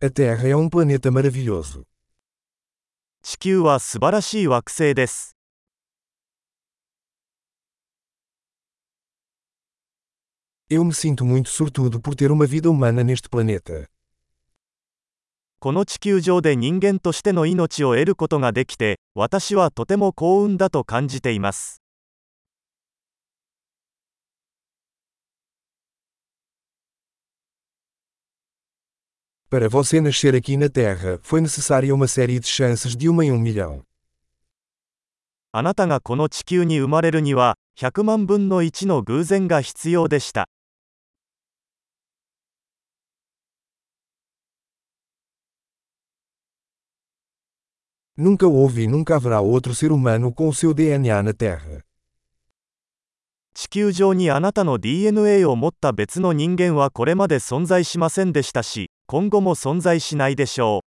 A Terra é um planeta maravilhoso. 地球は素晴らしい惑星です。 Eu me sinto muito sortudo por ter uma vida humana neste planeta. この地球上で人間としての命を得ることができて、私はとても幸運だと感じています。 Para você nascer aqui na Terra, foi necessária uma série de chances de uma em um milhão. あなたがこの地球に生まれるには、100万分の1の偶然が必要でした。 Nunca houve e nunca haverá outro ser humano com o seu DNA na Terra. 地球上にあなたの DNA を持った別の人間はこれまで存在しませんでしたし、 今後も存在しないでしょう。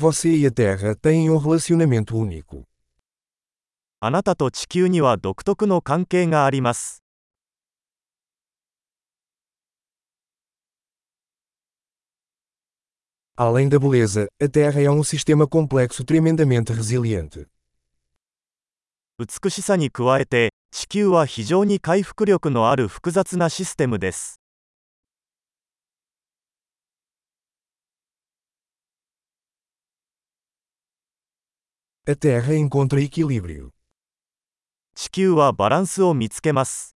Você e a Terra têm um relacionamento único. あなたと地球には独特の関係があります。 Além da beleza, a Terra é um sistema complexo tremendamente resiliente. 美しさに加えて、地球は非常に回復力のある複雑なシステムです。地球はバランスを見つけます。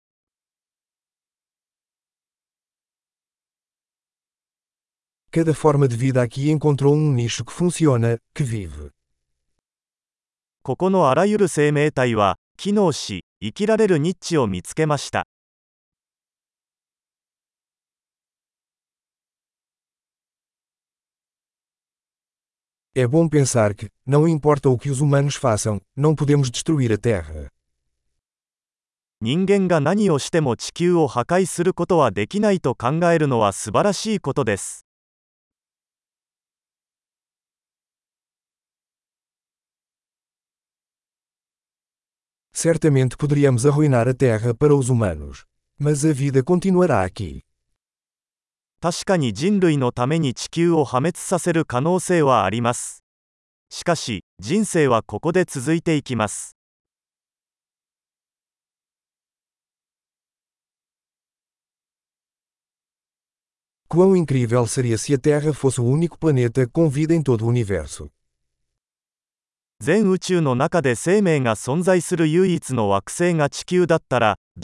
Cada forma de vida aqui encontrou um nicho que funciona, que vive. ここのあらゆる生命体は、機能し、生きられるニッチを見つけました。É bom pensar que, não importa o que os humanos façam, não podemos destruir a Terra. 人間が何をしても地球を破壊することはできないと考えるのは素晴らしいことです。Certamente poderíamos arruinar a Terra para os humanos. Mas a vida continuará aqui. 確かに人類のために地球を破滅させる可能性はあります。しかし、人生はここで続いていきます。 Quão incrível seria se a Terra fosse o único planeta com vida em todo o universo. 全宇宙の中で生命が存在する唯一の惑星が地球だったら、